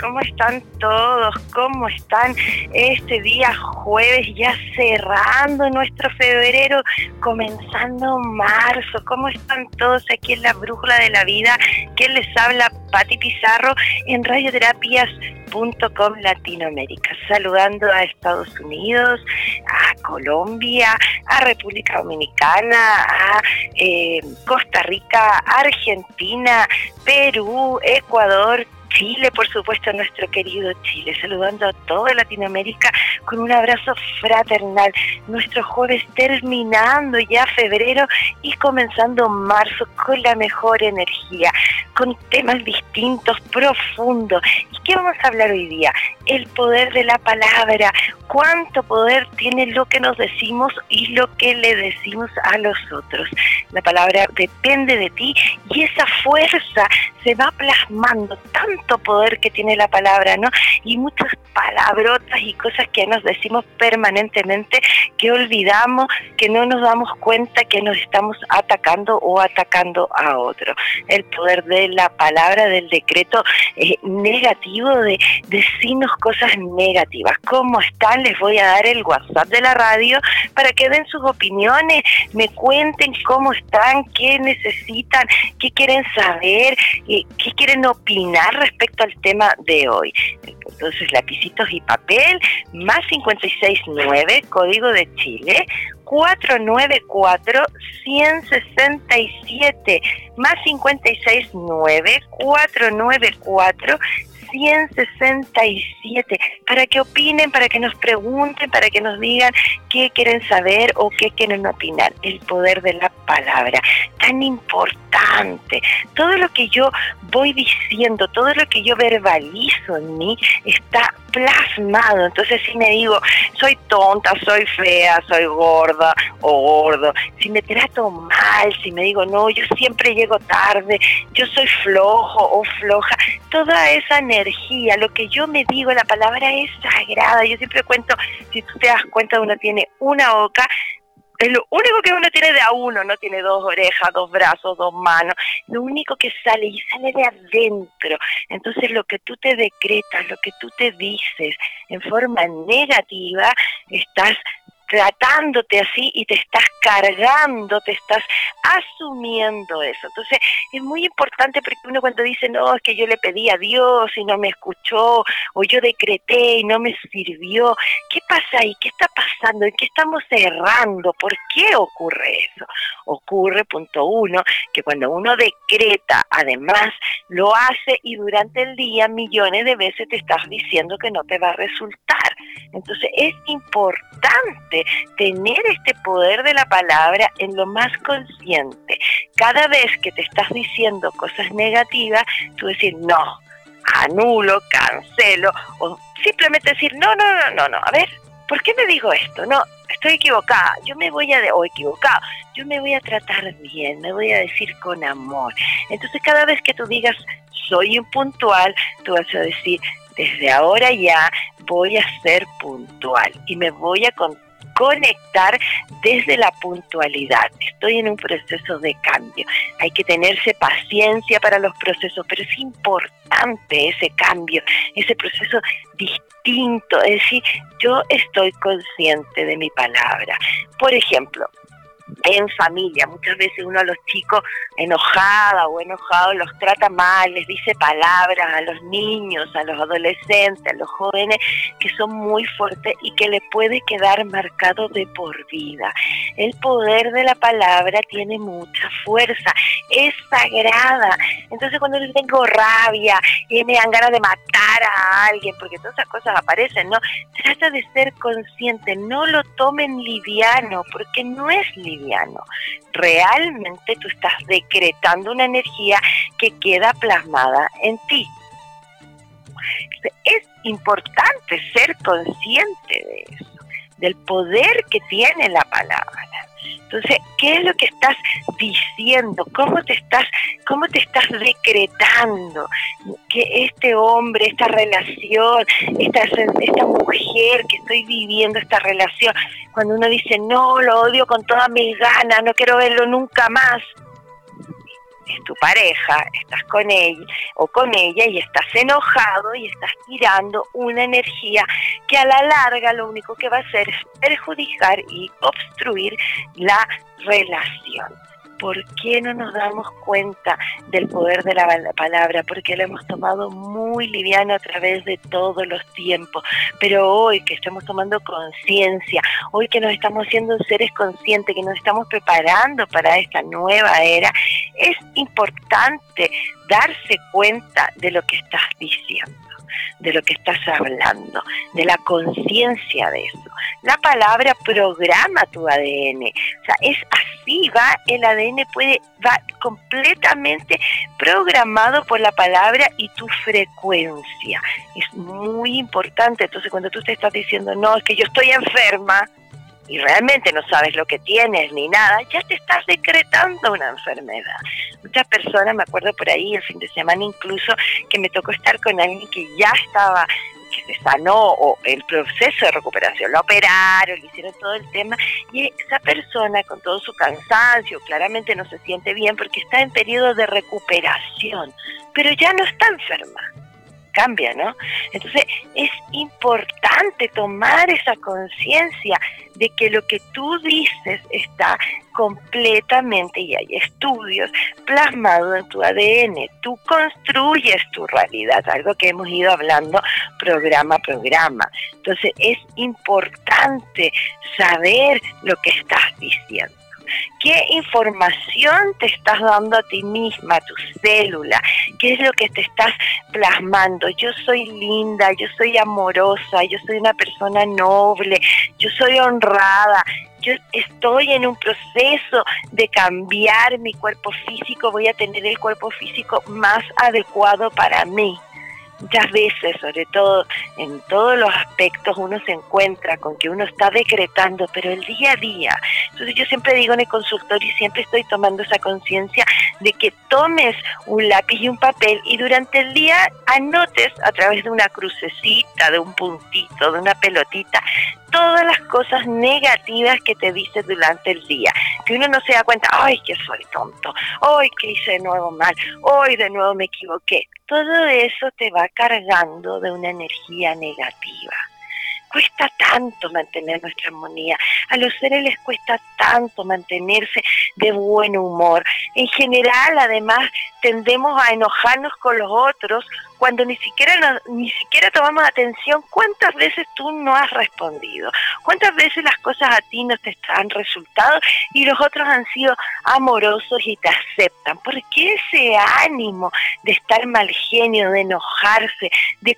¿Cómo están todos? ¿Cómo están este día jueves ya cerrando nuestro febrero, comenzando marzo? ¿Cómo están todos aquí en la Brújula de la Vida? ¿Quién les habla? Pati Pizarro en radioterapias.com Latinoamérica, saludando a Estados Unidos, a Colombia, a República Dominicana, a eh, Costa Rica, Argentina, Perú, Ecuador, Chile, por supuesto, nuestro querido Chile, saludando a toda Latinoamérica con un abrazo fraternal. Nuestro jueves terminando ya febrero y comenzando marzo con la mejor energía, con temas distintos, profundos. ¿Y qué vamos a hablar hoy día? El poder de la palabra. ¿Cuánto poder tiene lo que nos decimos y lo que le decimos a los otros? La palabra depende de ti y esa fuerza se va plasmando tanto poder que tiene la palabra, ¿no? Y muchas palabrotas y cosas que nos decimos permanentemente que olvidamos, que no nos damos cuenta que nos estamos atacando o atacando a otro. El poder de la palabra, del decreto eh, negativo, de decirnos cosas negativas. ¿Cómo están? Les voy a dar el WhatsApp de la radio para que den sus opiniones, me cuenten cómo están, qué necesitan, qué quieren saber, eh, qué quieren opinar respecto al tema de hoy. Entonces, lapicitos y papel, más 569, código de Chile, 494-167, más 569, 494 167, para que opinen, para que nos pregunten, para que nos digan qué quieren saber o qué quieren opinar. El poder de la palabra, tan importante. Todo lo que yo voy diciendo, todo lo que yo verbalizo en mí está plasmado. Entonces si me digo, soy tonta, soy fea, soy gorda o gordo, si me trato mal, si me digo, no, yo siempre llego tarde, yo soy flojo o floja, toda esa energía, lo que yo me digo, la palabra es sagrada. Yo siempre cuento, si tú te das cuenta, uno tiene una boca, es lo único que uno tiene de a uno, no tiene dos orejas, dos brazos, dos manos, lo único que sale y sale de adentro. Entonces lo que tú te decretas, lo que tú te dices en forma negativa, estás tratándote así y te estás cargando, te estás asumiendo eso. Entonces es muy importante porque uno cuando dice, no, es que yo le pedí a Dios y no me escuchó, o yo decreté y no me sirvió, ¿qué pasa ahí? ¿Qué está pasando? ¿En qué estamos errando? ¿Por qué ocurre eso? Ocurre, punto uno, que cuando uno decreta, además lo hace y durante el día millones de veces te estás diciendo que no te va a resultar. Entonces es importante tener este poder de la palabra en lo más consciente. Cada vez que te estás diciendo cosas negativas, tú decir, no, anulo, cancelo, o simplemente decir, no, no, no, no, no, a ver, ¿por qué me digo esto? No, estoy equivocada, yo me voy a, o equivocado, yo me voy a tratar bien, me voy a decir con amor. Entonces cada vez que tú digas, soy impuntual, tú vas a decir, desde ahora ya voy a ser puntual y me voy a conectar desde la puntualidad. Estoy en un proceso de cambio. Hay que tenerse paciencia para los procesos, pero es importante ese cambio, ese proceso distinto. Es decir, yo estoy consciente de mi palabra. Por ejemplo, en familia. Muchas veces uno a los chicos enojada o enojado los trata mal, les dice palabras a los niños, a los adolescentes, a los jóvenes que son muy fuertes y que le puede quedar marcado de por vida. El poder de la palabra tiene mucha fuerza, es sagrada. Entonces cuando yo tengo rabia y me dan ganas de matar a alguien, porque todas esas cosas aparecen, ¿no? Trata de ser consciente, no lo tomen liviano, porque no es liviano Realmente tú estás decretando una energía que queda plasmada en ti. Es importante ser consciente de eso, del poder que tiene la palabra. Entonces, ¿qué es lo que estás diciendo? ¿Cómo te estás, cómo te estás decretando que este hombre, esta relación, esta, esta mujer que estoy viviendo esta relación, cuando uno dice, no, lo odio con todas mis ganas, no quiero verlo nunca más, es tu pareja, estás con él o con ella y estás enojado y estás tirando una energía que a la larga lo único que va a hacer es perjudicar y obstruir la relación. ¿Por qué no nos damos cuenta del poder de la palabra? Porque la hemos tomado muy liviano a través de todos los tiempos. Pero hoy que estamos tomando conciencia, hoy que nos estamos siendo seres conscientes, que nos estamos preparando para esta nueva era, es importante darse cuenta de lo que estás diciendo de lo que estás hablando, de la conciencia de eso. La palabra programa tu ADN. O sea, es así, va, el ADN puede, va completamente programado por la palabra y tu frecuencia. Es muy importante. Entonces, cuando tú te estás diciendo, no, es que yo estoy enferma, y realmente no sabes lo que tienes ni nada, ya te estás decretando una enfermedad. Muchas personas, me acuerdo por ahí el fin de semana incluso, que me tocó estar con alguien que ya estaba que se sanó o el proceso de recuperación, lo operaron, le hicieron todo el tema y esa persona con todo su cansancio claramente no se siente bien porque está en periodo de recuperación, pero ya no está enferma cambia, ¿no? Entonces es importante tomar esa conciencia de que lo que tú dices está completamente, y hay estudios plasmados en tu ADN, tú construyes tu realidad, algo que hemos ido hablando programa a programa. Entonces es importante saber lo que estás diciendo qué información te estás dando a ti misma, a tu célula, qué es lo que te estás plasmando. Yo soy linda, yo soy amorosa, yo soy una persona noble, yo soy honrada, yo estoy en un proceso de cambiar mi cuerpo físico, voy a tener el cuerpo físico más adecuado para mí muchas veces, sobre todo en todos los aspectos, uno se encuentra con que uno está decretando, pero el día a día. Entonces yo siempre digo en el consultorio y siempre estoy tomando esa conciencia de que tomes un lápiz y un papel y durante el día anotes a través de una crucecita, de un puntito, de una pelotita, todas las cosas negativas que te dice durante el día. Que uno no se da cuenta, ay, que soy tonto, ay, que hice de nuevo mal, hoy de nuevo me equivoqué. Todo eso te va cargando de una energía negativa. Cuesta tanto mantener nuestra armonía. A los seres les cuesta tanto mantenerse de buen humor. En general, además, tendemos a enojarnos con los otros cuando ni siquiera ni siquiera tomamos atención cuántas veces tú no has respondido, cuántas veces las cosas a ti no te están resultado y los otros han sido amorosos y te aceptan. ¿Por qué ese ánimo de estar mal genio, de enojarse, de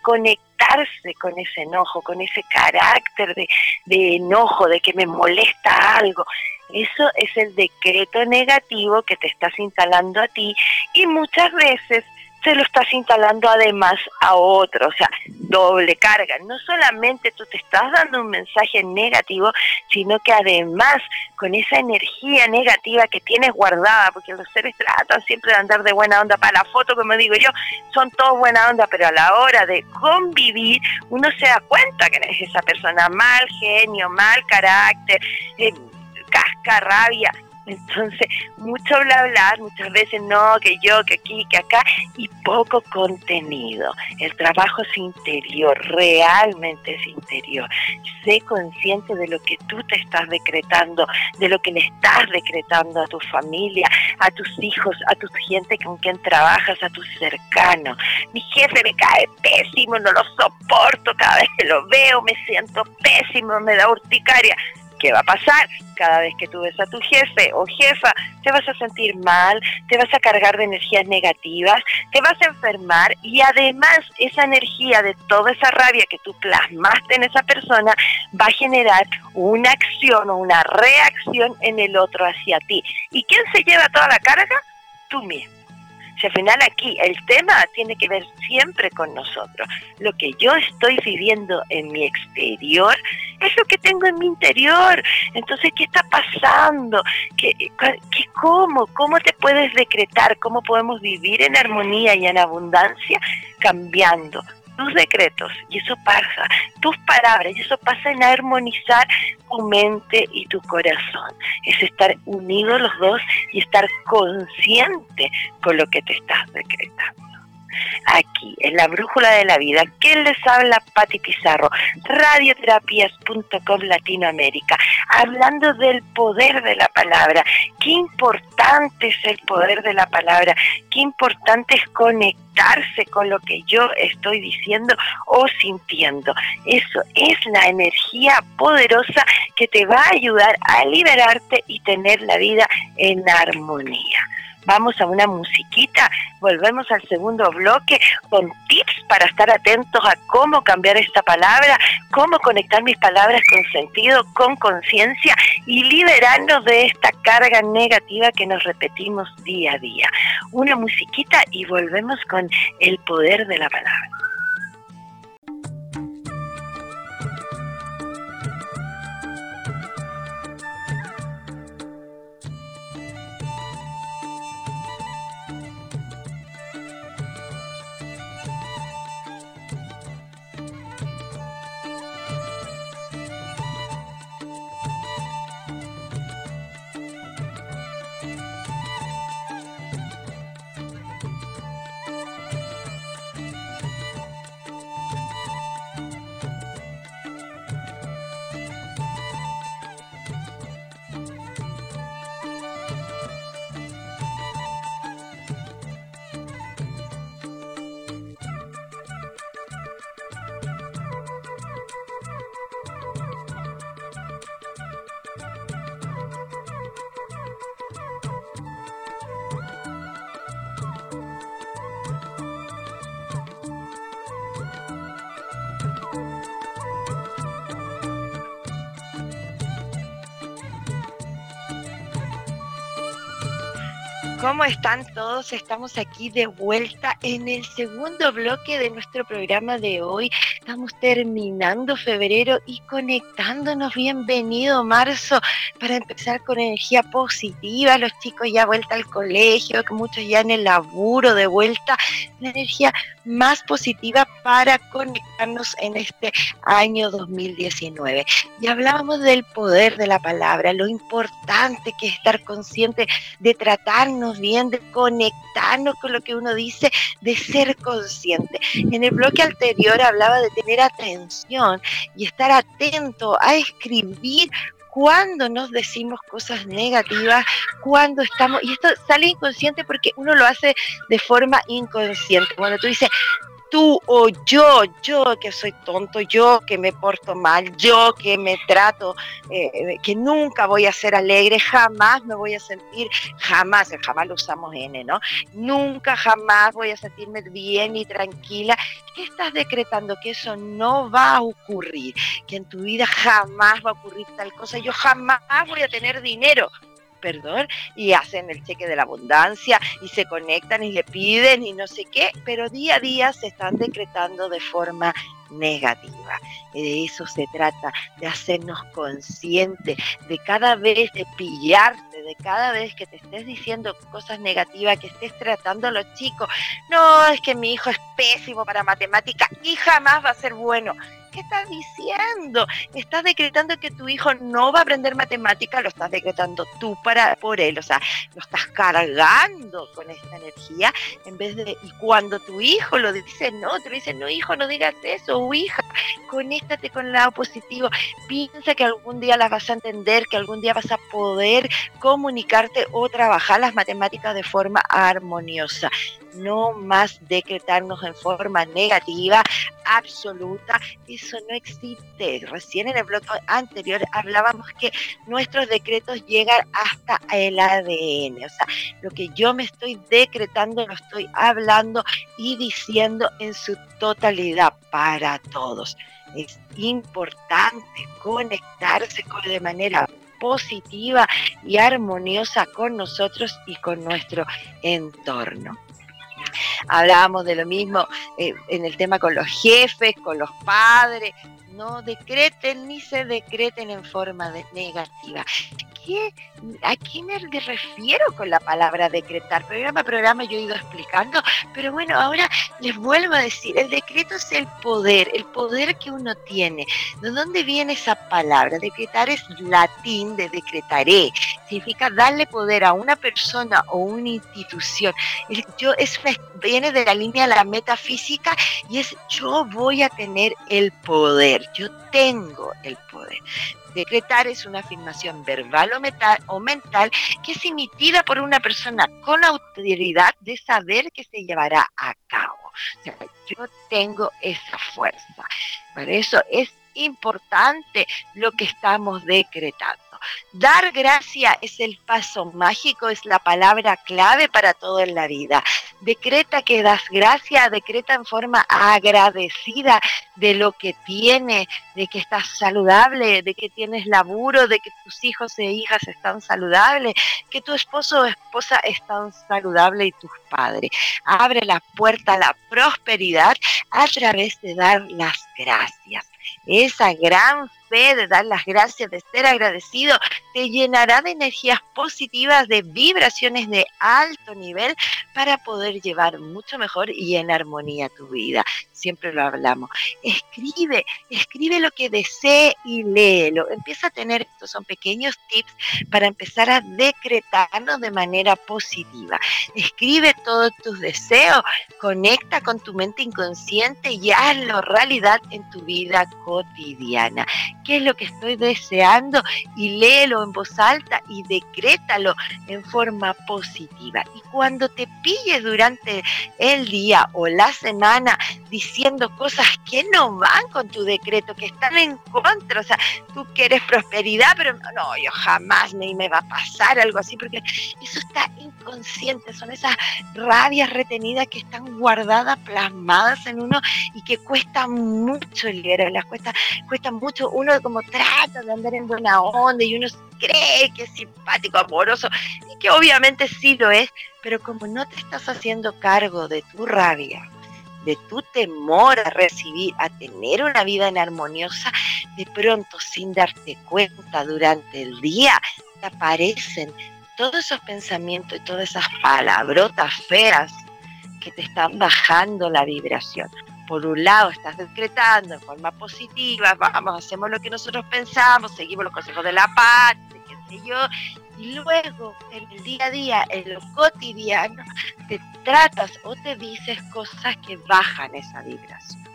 con ese enojo, con ese carácter de, de enojo, de que me molesta algo? Eso es el decreto negativo que te estás instalando a ti y muchas veces se lo estás instalando además a otro, o sea, doble carga. No solamente tú te estás dando un mensaje negativo, sino que además con esa energía negativa que tienes guardada, porque los seres tratan siempre de andar de buena onda para la foto, como digo yo, son todos buena onda, pero a la hora de convivir uno se da cuenta que es esa persona mal genio, mal carácter, eh, casca, rabia, entonces, mucho bla bla, muchas veces no, que yo, que aquí, que acá, y poco contenido. El trabajo es interior, realmente es interior. Sé consciente de lo que tú te estás decretando, de lo que le estás decretando a tu familia, a tus hijos, a tu gente con quien trabajas, a tus cercanos. Mi jefe me cae pésimo, no lo soporto, cada vez que lo veo me siento pésimo, me da urticaria ¿Qué va a pasar? Cada vez que tú ves a tu jefe o jefa, te vas a sentir mal, te vas a cargar de energías negativas, te vas a enfermar y además esa energía de toda esa rabia que tú plasmaste en esa persona va a generar una acción o una reacción en el otro hacia ti. ¿Y quién se lleva toda la carga? Tú mismo. Si al final aquí el tema tiene que ver siempre con nosotros. Lo que yo estoy viviendo en mi exterior es lo que tengo en mi interior. Entonces, ¿qué está pasando? ¿Qué, qué, cómo? ¿Cómo te puedes decretar? ¿Cómo podemos vivir en armonía y en abundancia? Cambiando tus decretos y eso pasa, tus palabras y eso pasa en armonizar tu mente y tu corazón. Es estar unidos los dos y estar consciente con lo que te estás decretando aquí, en la Brújula de la Vida. ¿Quién les habla? Pati Pizarro, radioterapias.com Latinoamérica, hablando del poder de la palabra. Qué importante es el poder de la palabra, qué importante es conectarse con lo que yo estoy diciendo o sintiendo. Eso es la energía poderosa que te va a ayudar a liberarte y tener la vida en armonía vamos a una musiquita, volvemos al segundo bloque con tips para estar atentos a cómo cambiar esta palabra, cómo conectar mis palabras con sentido, con conciencia y liberarnos de esta carga negativa que nos repetimos día a día. Una musiquita y volvemos con el poder de la palabra. ¿Cómo están todos? Estamos aquí de vuelta en el segundo bloque de nuestro programa de hoy. Estamos terminando febrero y conectándonos. Bienvenido marzo para empezar con energía positiva. Los chicos ya vuelta al colegio, muchos ya en el laburo de vuelta. La energía más positiva para conectarnos en este año 2019. Y hablábamos del poder de la palabra, lo importante que es estar consciente de tratarnos bien, de conectarnos con lo que uno dice, de ser consciente. En el bloque anterior hablaba de tener atención y estar atento a escribir cuando nos decimos cosas negativas, cuando estamos, y esto sale inconsciente porque uno lo hace de forma inconsciente. Cuando tú dices, tú o yo, yo que soy tonto, yo que me porto mal, yo que me trato, eh, que nunca voy a ser alegre, jamás me voy a sentir, jamás, jamás lo usamos N, ¿no? Nunca, jamás voy a sentirme bien y tranquila. ¿Qué estás decretando? Que eso no va a ocurrir, que en tu vida jamás va a ocurrir tal cosa, yo jamás voy a tener dinero perdón, y hacen el cheque de la abundancia y se conectan y le piden y no sé qué, pero día a día se están decretando de forma negativa. De eso se trata, de hacernos conscientes, de cada vez de pillarte, de cada vez que te estés diciendo cosas negativas, que estés tratando a los chicos. No, es que mi hijo es pésimo para matemática y jamás va a ser bueno. ¿Qué estás diciendo? Estás decretando que tu hijo no va a aprender matemática, lo estás decretando tú para por él, o sea, lo estás cargando con esta energía en vez de y cuando tu hijo lo dice, no, te dice, "No, hijo, no digas eso, o hija, conéctate con el lado positivo. Piensa que algún día las vas a entender, que algún día vas a poder comunicarte o trabajar las matemáticas de forma armoniosa." No más decretarnos en forma negativa, absoluta, eso no existe. Recién en el bloque anterior hablábamos que nuestros decretos llegan hasta el ADN, o sea, lo que yo me estoy decretando lo estoy hablando y diciendo en su totalidad para todos. Es importante conectarse con, de manera positiva y armoniosa con nosotros y con nuestro entorno. Hablábamos de lo mismo eh, en el tema con los jefes, con los padres. No decreten ni se decreten en forma de negativa. ¿A qué me refiero con la palabra decretar? Programa a programa yo he ido explicando, pero bueno, ahora les vuelvo a decir, el decreto es el poder, el poder que uno tiene. ¿De dónde viene esa palabra? Decretar es latín de decretaré, significa darle poder a una persona o una institución. Yo, es, viene de la línea de la metafísica y es yo voy a tener el poder, yo tengo el poder. Decretar es una afirmación verbal o, mental que es emitida por una persona con autoridad de saber que se llevará a cabo. Yo tengo esa fuerza. Por eso es importante lo que estamos decretando. Dar gracia es el paso mágico, es la palabra clave para todo en la vida. Decreta que das gracia, decreta en forma agradecida de lo que tiene, de que estás saludable, de que tienes laburo, de que tus hijos e hijas están saludables, que tu esposo o esposa están saludables y tus padres. Abre la puerta a la prosperidad a través de dar las gracias. Esa gran fe de dar las gracias, de ser agradecido, te llenará de energías positivas, de vibraciones de alto nivel para poder llevar mucho mejor y en armonía tu vida. Siempre lo hablamos. Escribe, escribe lo que desee y léelo. Empieza a tener, estos son pequeños tips para empezar a decretarnos de manera positiva. Escribe todos tus deseos, conecta con tu mente inconsciente y hazlo realidad en tu vida cotidiana qué es lo que estoy deseando y léelo en voz alta y decrétalo en forma positiva. Y cuando te pilles durante el día o la semana diciendo cosas que no van con tu decreto, que están en contra, o sea, tú quieres prosperidad, pero no, yo jamás me, me va a pasar algo así, porque eso está inconsciente, son esas rabias retenidas que están guardadas, plasmadas en uno y que cuesta mucho liberarlas, cuesta mucho. Uno como trata de andar en buena onda y uno cree que es simpático, amoroso, y que obviamente sí lo es, pero como no te estás haciendo cargo de tu rabia, de tu temor a recibir, a tener una vida en armoniosa, de pronto sin darte cuenta durante el día, te aparecen todos esos pensamientos y todas esas palabrotas feas que te están bajando la vibración por un lado estás decretando en forma positiva, vamos, hacemos lo que nosotros pensamos, seguimos los consejos de la paz, qué sé yo, y luego en el día a día, en lo cotidiano, te tratas o te dices cosas que bajan esa vibración.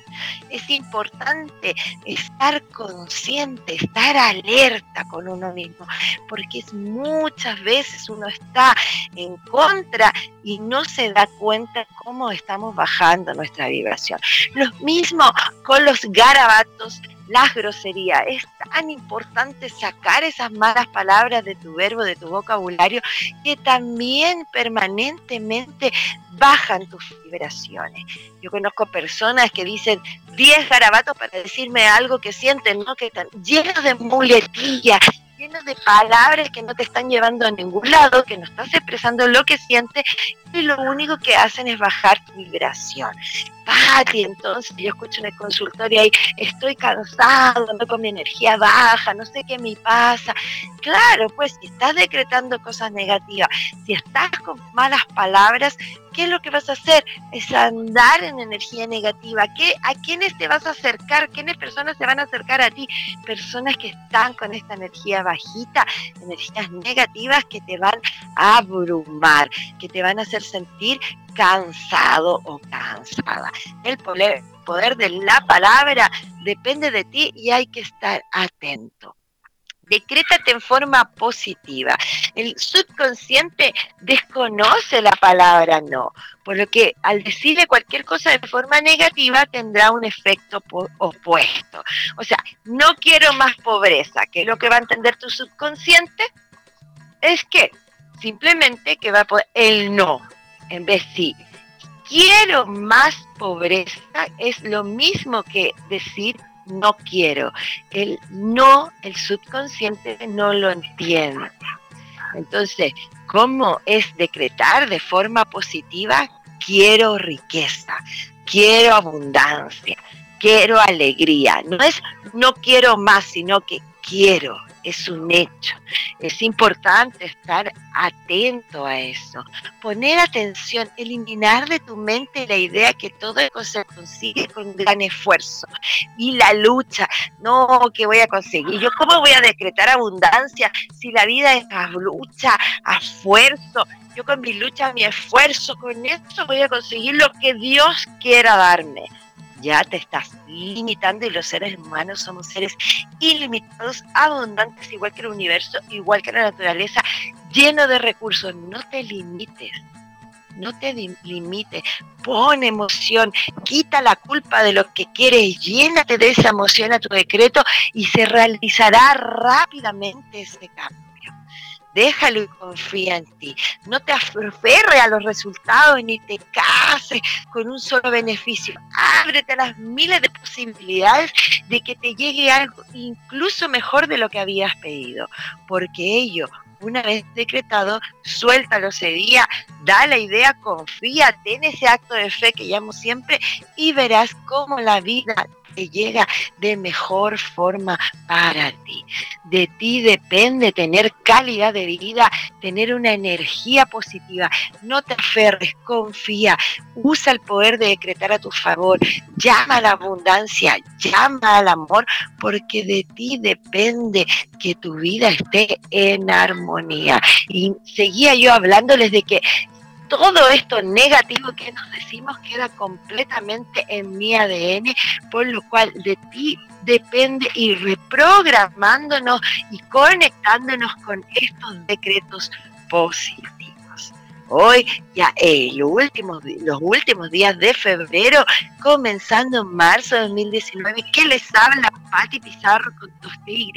Es importante estar consciente, estar alerta con uno mismo, porque muchas veces uno está en contra y no se da cuenta cómo estamos bajando nuestra vibración. Lo mismo con los garabatos las groserías. Es tan importante sacar esas malas palabras de tu verbo, de tu vocabulario, que también permanentemente bajan tus vibraciones. Yo conozco personas que dicen 10 garabatos para decirme algo que sienten, ¿no? Que están llenos de muletillas, llenos de palabras que no te están llevando a ningún lado, que no estás expresando lo que sientes y lo único que hacen es bajar tu vibración. Pati, entonces yo escucho en el consultorio ahí, estoy cansado, ando con mi energía baja, no sé qué me pasa. Claro, pues si estás decretando cosas negativas, si estás con malas palabras, ¿qué es lo que vas a hacer? Es andar en energía negativa. ¿Qué, ¿A quiénes te vas a acercar? ¿Quiénes personas se van a acercar a ti? Personas que están con esta energía bajita, energías negativas que te van a abrumar, que te van a hacer sentir cansado o cansada. El poder, poder de la palabra depende de ti y hay que estar atento. Decrétate en forma positiva. El subconsciente desconoce la palabra no, por lo que al decirle cualquier cosa de forma negativa tendrá un efecto opuesto. O sea, no quiero más pobreza, que lo que va a entender tu subconsciente, es que simplemente que va a poder el no, en vez de sí. Quiero más pobreza es lo mismo que decir no quiero. El no, el subconsciente no lo entiende. Entonces, ¿cómo es decretar de forma positiva? Quiero riqueza, quiero abundancia, quiero alegría. No es no quiero más, sino que quiero, es un hecho. Es importante estar atento a eso, poner atención, eliminar de tu mente la idea que todo eso se consigue con gran esfuerzo. Y la lucha, no, que voy a conseguir, yo cómo voy a decretar abundancia si la vida es a lucha, a esfuerzo, yo con mi lucha, mi esfuerzo, con eso voy a conseguir lo que Dios quiera darme ya te estás limitando y los seres humanos somos seres ilimitados, abundantes, igual que el universo, igual que la naturaleza, lleno de recursos. No te limites. No te limites, pon emoción, quita la culpa de lo que quieres, llénate de esa emoción a tu decreto y se realizará rápidamente ese cambio déjalo y confía en ti. No te aferres a los resultados ni te cases con un solo beneficio. Ábrete a las miles de posibilidades de que te llegue algo incluso mejor de lo que habías pedido, porque ello una vez decretado, suéltalo ese día, da la idea, confía, ten ese acto de fe que llamo siempre y verás cómo la vida llega de mejor forma para ti. De ti depende tener calidad de vida, tener una energía positiva. No te aferres, confía, usa el poder de decretar a tu favor, llama a la abundancia, llama al amor, porque de ti depende que tu vida esté en armonía. Y seguía yo hablándoles de que todo esto negativo que nos decimos queda completamente en mi ADN, por lo cual de ti depende ir reprogramándonos y conectándonos con estos decretos positivos. Hoy ya el último, los últimos días de febrero, comenzando en marzo de 2019, que les habla Pati Pizarro con tu y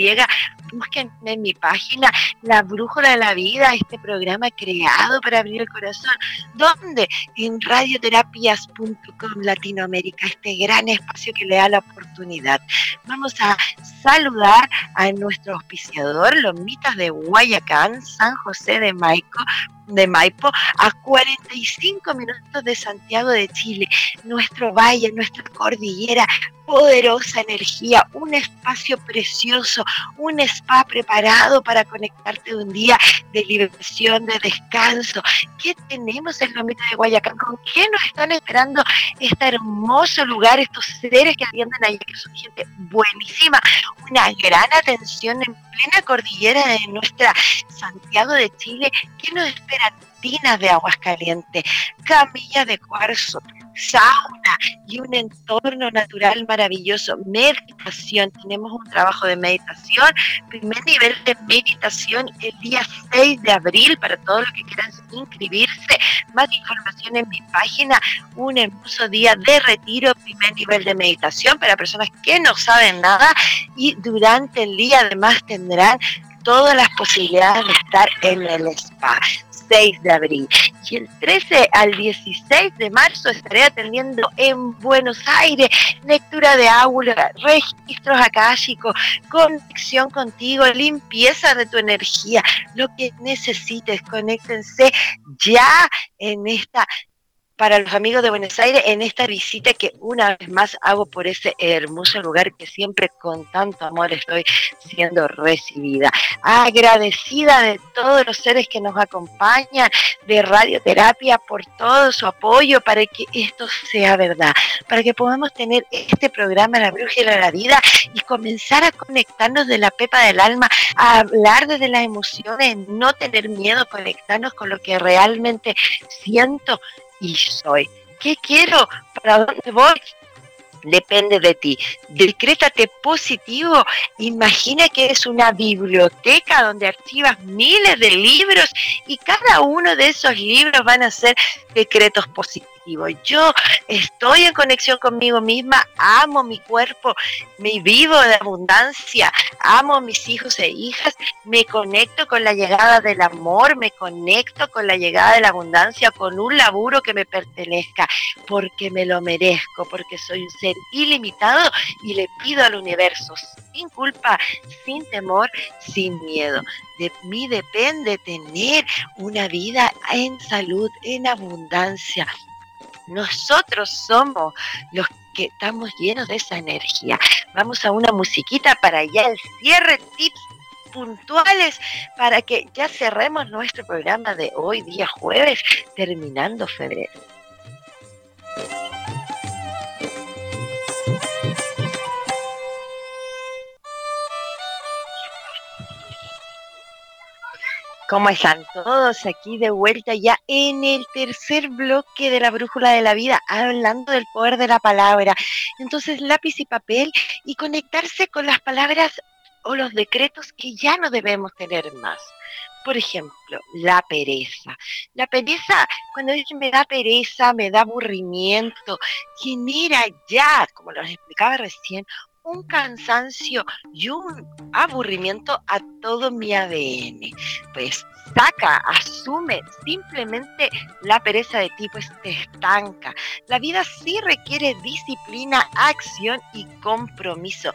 busquen en mi página La Brújula de la Vida, este programa creado para abrir el corazón, donde en radioterapias.com Latinoamérica, este gran espacio que le da la oportunidad. Vamos a saludar a nuestro auspiciador, Lomitas de Guayacán, San José de Maico, de Maipo, a 45 minutos de Santiago de Chile, nuestro valle, nuestra cordillera, poderosa energía, un espacio precioso, un spa preparado para conectarte un día de liberación, de descanso. ¿Qué tenemos en la mitad de Guayacán? ¿Con qué nos están esperando este hermoso lugar, estos seres que atienden allá, que son gente buenísima? Una gran atención en plena cordillera de nuestra Santiago de Chile. ¿Qué nos espera? Tinas de aguas calientes, camilla de cuarzo, sauna y un entorno natural maravilloso. Meditación, tenemos un trabajo de meditación, primer nivel de meditación el día 6 de abril para todos los que quieran inscribirse. Más información en mi página, un hermoso día de retiro, primer nivel de meditación para personas que no saben nada y durante el día además tendrán todas las posibilidades de estar en el spa. 6 de abril. Y el 13 al 16 de marzo estaré atendiendo en Buenos Aires lectura de aula, registros akáshicos, conexión contigo, limpieza de tu energía, lo que necesites, conéctense ya en esta para los amigos de Buenos Aires en esta visita que una vez más hago por ese hermoso lugar que siempre con tanto amor estoy siendo recibida. Agradecida de todos los seres que nos acompañan, de radioterapia, por todo su apoyo para que esto sea verdad, para que podamos tener este programa La Brújula de la Vida y comenzar a conectarnos de la pepa del alma, a hablar desde las emociones, no tener miedo, conectarnos con lo que realmente siento y soy. ¿Qué quiero? ¿Para dónde voy? depende de ti. Decrétate positivo. Imagina que es una biblioteca donde archivas miles de libros y cada uno de esos libros van a ser decretos positivos. Yo estoy en conexión conmigo misma, amo mi cuerpo, me vivo de abundancia, amo a mis hijos e hijas, me conecto con la llegada del amor, me conecto con la llegada de la abundancia, con un laburo que me pertenezca, porque me lo merezco, porque soy un ser ilimitado y le pido al universo sin culpa, sin temor, sin miedo. De mí depende tener una vida en salud, en abundancia, nosotros somos los que estamos llenos de esa energía. Vamos a una musiquita para ya el cierre, tips puntuales para que ya cerremos nuestro programa de hoy, día jueves, terminando febrero. ¿Cómo están todos aquí de vuelta ya en el tercer bloque de la brújula de la vida, hablando del poder de la palabra? Entonces, lápiz y papel y conectarse con las palabras o los decretos que ya no debemos tener más. Por ejemplo, la pereza. La pereza, cuando dice me da pereza, me da aburrimiento, genera ya, como lo explicaba recién, un cansancio y un aburrimiento a todo mi ADN. Pues saca, asume simplemente la pereza de ti, pues te estanca. La vida sí requiere disciplina, acción y compromiso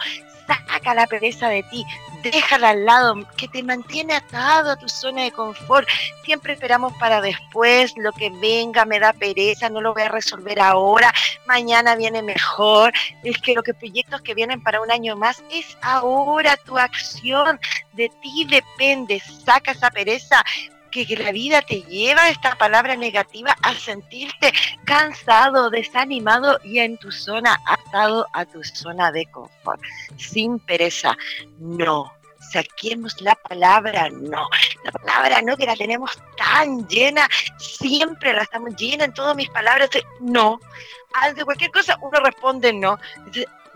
saca la pereza de ti, déjala al lado, que te mantiene atado a tu zona de confort. Siempre esperamos para después, lo que venga me da pereza, no lo voy a resolver ahora, mañana viene mejor. Es que lo que proyectos que vienen para un año más es ahora tu acción, de ti depende, saca esa pereza, que la vida te lleva esta palabra negativa a sentirte cansado, desanimado y en tu zona, atado a tu zona de confort. Sin pereza, no. Saquemos la palabra no. La palabra no que la tenemos tan llena, siempre la estamos llena en todas mis palabras. No. Ante cualquier cosa uno responde no.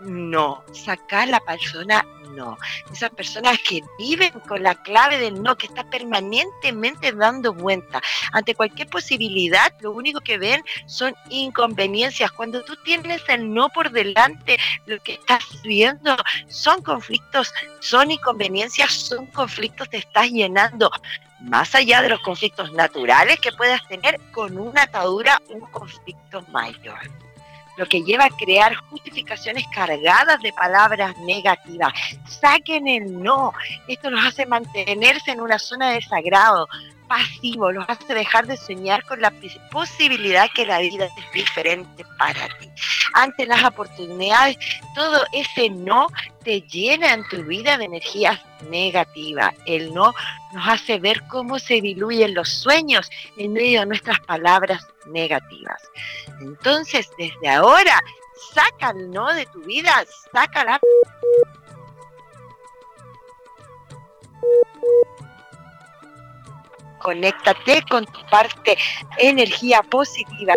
no. Sacar la persona no. Esas personas que viven con la clave del no, que está permanentemente dando vuelta. Ante cualquier posibilidad, lo único que ven son inconveniencias. Cuando tú tienes el no por delante, lo que estás viendo son conflictos, son inconveniencias, son conflictos, te estás llenando más allá de los conflictos naturales que puedas tener con una atadura, un conflicto mayor lo que lleva a crear justificaciones cargadas de palabras negativas. Saquen el no. Esto nos hace mantenerse en una zona de sagrado, pasivo, los hace dejar de soñar con la posibilidad que la vida es diferente para ti. Ante las oportunidades, todo ese no te llena en tu vida de energías negativas. El no nos hace ver cómo se diluyen los sueños en medio de nuestras palabras negativas. Entonces, desde ahora, saca el no de tu vida, sácala. Conéctate con tu parte energía positiva.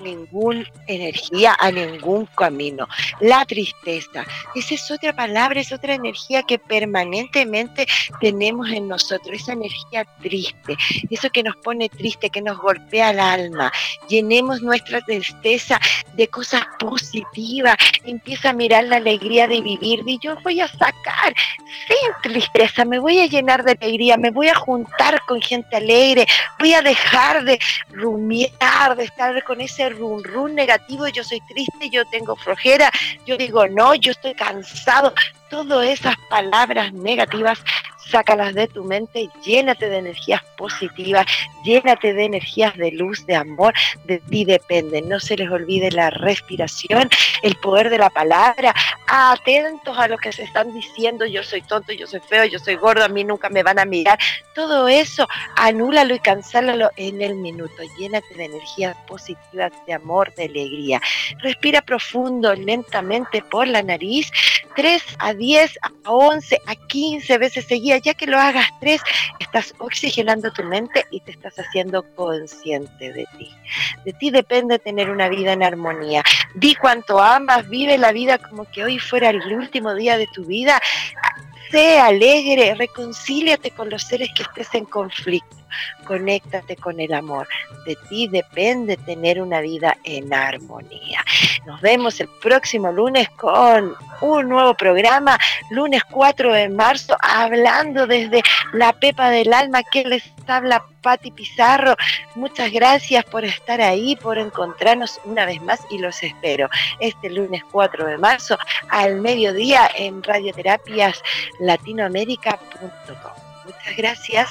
Ninguna energía a ningún camino. La tristeza, esa es otra palabra, es otra energía que permanentemente tenemos en nosotros, esa energía triste, eso que nos pone triste, que nos golpea el alma. Llenemos nuestra tristeza de cosas positivas, empieza a mirar la alegría de vivir, y yo voy a sacar sin tristeza, me voy a llenar de alegría, me voy a juntar con gente alegre, voy a dejar de rumiar, de estar con ese run run negativo, yo soy triste, yo tengo flojera, yo digo no, yo estoy cansado. Todas esas palabras negativas sácalas de tu mente, llénate de energías positivas, llénate de energías de luz, de amor, de ti depende. No se les olvide la respiración, el poder de la palabra, atentos a lo que se están diciendo, yo soy tonto, yo soy feo, yo soy gordo, a mí nunca me van a mirar. Todo eso, anúlalo y cancélalo en el minuto. Llénate de energías positivas, de amor, de alegría. Respira profundo, lentamente por la nariz, 3 a 10, a 11, a 15 veces ya que lo hagas tres, estás oxigenando tu mente y te estás haciendo consciente de ti. De ti depende tener una vida en armonía. Di cuánto amas, vive la vida como que hoy fuera el último día de tu vida. Sé alegre, reconcíliate con los seres que estés en conflicto conéctate con el amor. De ti depende tener una vida en armonía. Nos vemos el próximo lunes con un nuevo programa, lunes 4 de marzo, hablando desde la pepa del alma que les habla Patti Pizarro. Muchas gracias por estar ahí, por encontrarnos una vez más y los espero este lunes 4 de marzo al mediodía en radioterapias latinoamérica.com. Muchas gracias.